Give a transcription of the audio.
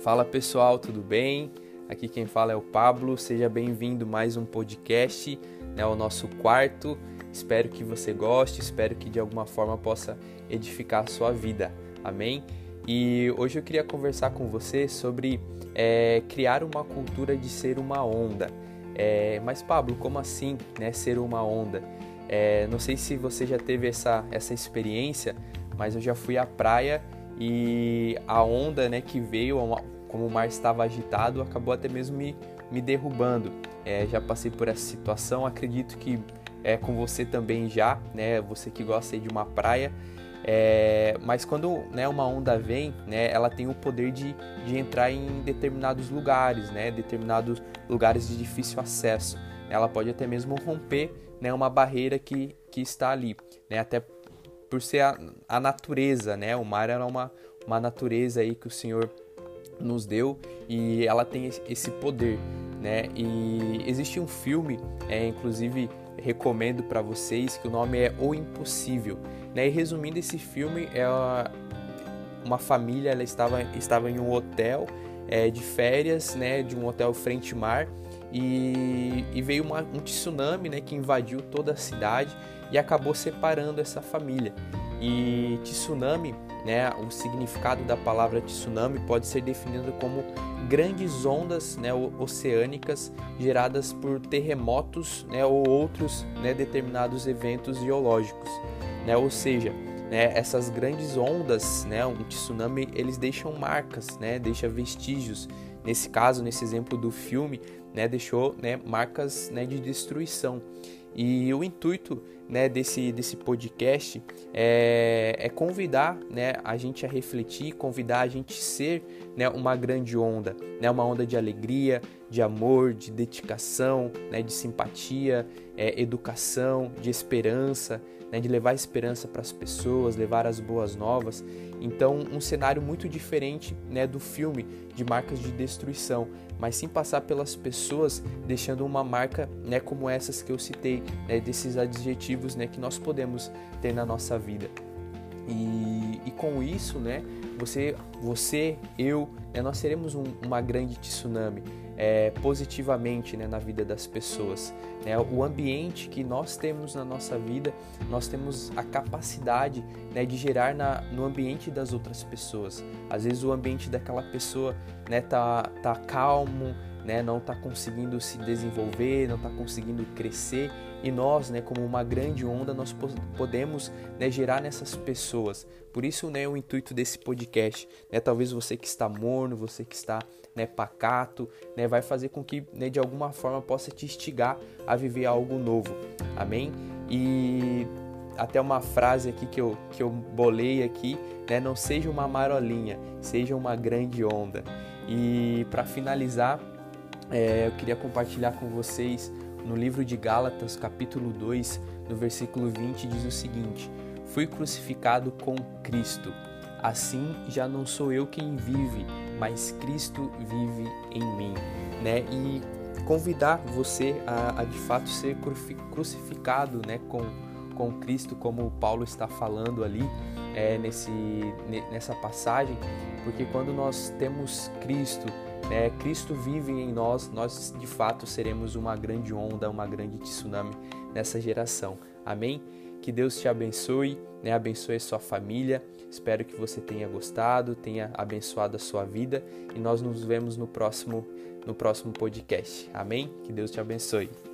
Fala pessoal, tudo bem? Aqui quem fala é o Pablo. Seja bem-vindo mais um podcast, né, o nosso quarto. Espero que você goste, espero que de alguma forma possa edificar a sua vida. Amém? E hoje eu queria conversar com você sobre é, criar uma cultura de ser uma onda. É, mas Pablo, como assim, né, ser uma onda? É, não sei se você já teve essa, essa experiência, mas eu já fui à praia e a onda né, que veio, como o mar estava agitado, acabou até mesmo me, me derrubando. É, já passei por essa situação, acredito que é com você também já, né? Você que gosta de uma praia. É, mas quando né, uma onda vem, né, ela tem o poder de, de entrar em determinados lugares, né, determinados lugares de difícil acesso. Ela pode até mesmo romper né, uma barreira que, que está ali, né, até por ser a, a natureza, né? O mar era uma, uma natureza aí que o Senhor nos deu e ela tem esse poder, né? E existe um filme, é, inclusive recomendo para vocês, que o nome é O Impossível, né? E resumindo esse filme é uma família, ela estava estava em um hotel é, de férias, né? De um hotel frente mar e, e veio uma, um tsunami, né? Que invadiu toda a cidade e acabou separando essa família. E tsunami, né, o significado da palavra tsunami pode ser definido como grandes ondas né, oceânicas geradas por terremotos né, ou outros né, determinados eventos geológicos. Né, ou seja, né, essas grandes ondas, né, um tsunami, eles deixam marcas, né, deixa vestígios. Nesse caso, nesse exemplo do filme, né, deixou né, marcas né, de destruição. E o intuito né, desse, desse podcast é, é, convidar né, a gente a refletir, convidar a gente a ser né, uma grande onda, né, uma onda de alegria, de amor, de dedicação, né, de simpatia, é, educação, de esperança, né, de levar esperança para as pessoas, levar as boas novas. Então, um cenário muito diferente né, do filme de marcas de destruição, mas sim passar pelas pessoas, deixando uma marca né, como essas que eu citei, né, desses adjetivos né, que nós podemos ter na nossa vida. E, e com isso, né, você, você eu, né, nós seremos um, uma grande tsunami é, positivamente né, na vida das pessoas. Né? O ambiente que nós temos na nossa vida, nós temos a capacidade né, de gerar na, no ambiente das outras pessoas. Às vezes o ambiente daquela pessoa né, tá, tá calmo, né, não está conseguindo se desenvolver, não está conseguindo crescer e nós, né, como uma grande onda, nós podemos né, gerar nessas pessoas. Por isso, né, o intuito desse podcast, né, talvez você que está morno, você que está né, pacato, né, vai fazer com que né, de alguma forma possa te instigar a viver algo novo. Amém? E até uma frase aqui que eu, que eu bolei aqui, né, não seja uma marolinha, seja uma grande onda. E para finalizar, é, eu queria compartilhar com vocês no livro de Gálatas, capítulo 2, no versículo 20, diz o seguinte: Fui crucificado com Cristo. Assim já não sou eu quem vive, mas Cristo vive em mim, né? E convidar você a, a de fato ser crucificado, né, com com Cristo, como Paulo está falando ali é, nesse nessa passagem, porque quando nós temos Cristo né, Cristo vive em nós, nós de fato seremos uma grande onda, uma grande tsunami nessa geração. Amém? Que Deus te abençoe, né, abençoe a sua família. Espero que você tenha gostado, tenha abençoado a sua vida e nós nos vemos no próximo no próximo podcast. Amém? Que Deus te abençoe.